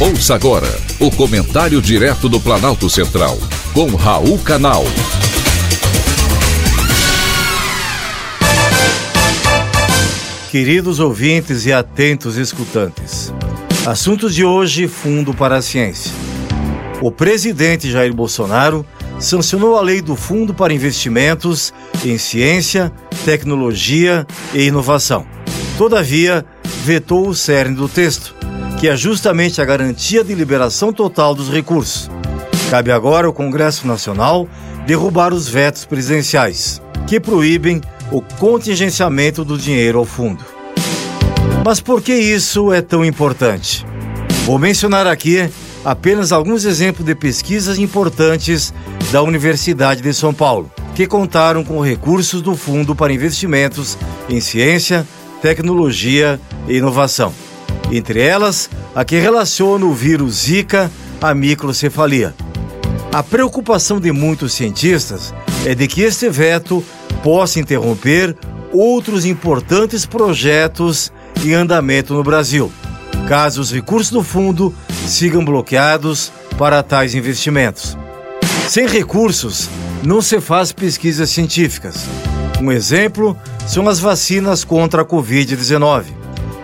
Ouça agora o comentário direto do Planalto Central, com Raul Canal. Queridos ouvintes e atentos escutantes, assuntos de hoje: Fundo para a Ciência. O presidente Jair Bolsonaro sancionou a lei do Fundo para Investimentos em Ciência, Tecnologia e Inovação. Todavia, vetou o cerne do texto que é justamente a garantia de liberação total dos recursos. Cabe agora ao Congresso Nacional derrubar os vetos presidenciais, que proíbem o contingenciamento do dinheiro ao fundo. Mas por que isso é tão importante? Vou mencionar aqui apenas alguns exemplos de pesquisas importantes da Universidade de São Paulo, que contaram com recursos do Fundo para Investimentos em Ciência, Tecnologia e Inovação entre elas a que relaciona o vírus Zika à microcefalia. A preocupação de muitos cientistas é de que este veto possa interromper outros importantes projetos em andamento no Brasil, caso os recursos do fundo sigam bloqueados para tais investimentos. Sem recursos, não se faz pesquisas científicas. Um exemplo são as vacinas contra a Covid-19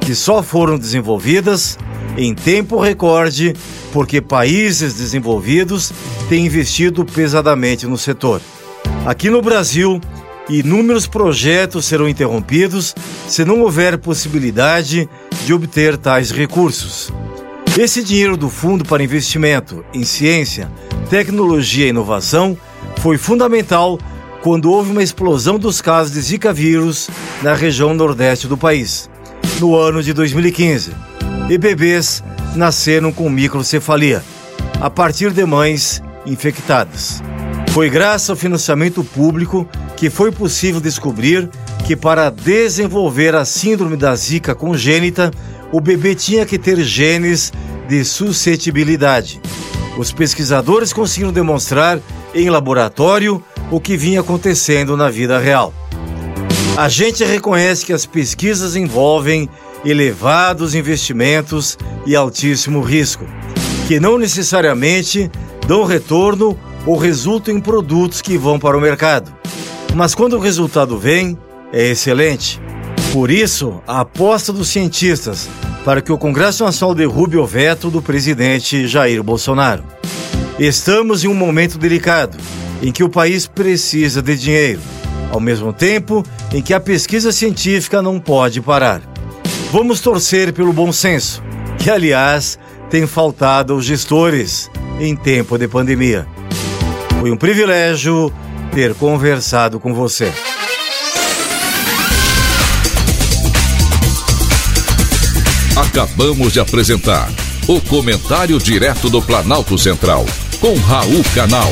que só foram desenvolvidas em tempo recorde porque países desenvolvidos têm investido pesadamente no setor. Aqui no Brasil, inúmeros projetos serão interrompidos se não houver possibilidade de obter tais recursos. Esse dinheiro do Fundo para Investimento em Ciência, Tecnologia e Inovação foi fundamental quando houve uma explosão dos casos de Zika vírus na região nordeste do país no ano de 2015 e bebês nasceram com microcefalia, a partir de mães infectadas. Foi graças ao financiamento público que foi possível descobrir que para desenvolver a síndrome da zika congênita, o bebê tinha que ter genes de suscetibilidade. Os pesquisadores conseguiram demonstrar em laboratório o que vinha acontecendo na vida real. A gente reconhece que as pesquisas envolvem elevados investimentos e altíssimo risco, que não necessariamente dão retorno ou resultam em produtos que vão para o mercado. Mas quando o resultado vem, é excelente. Por isso, a aposta dos cientistas para que o Congresso Nacional derrube o veto do presidente Jair Bolsonaro. Estamos em um momento delicado em que o país precisa de dinheiro ao mesmo tempo em que a pesquisa científica não pode parar. Vamos torcer pelo bom senso, que aliás tem faltado aos gestores em tempo de pandemia. Foi um privilégio ter conversado com você. Acabamos de apresentar o Comentário Direto do Planalto Central, com Raul Canal.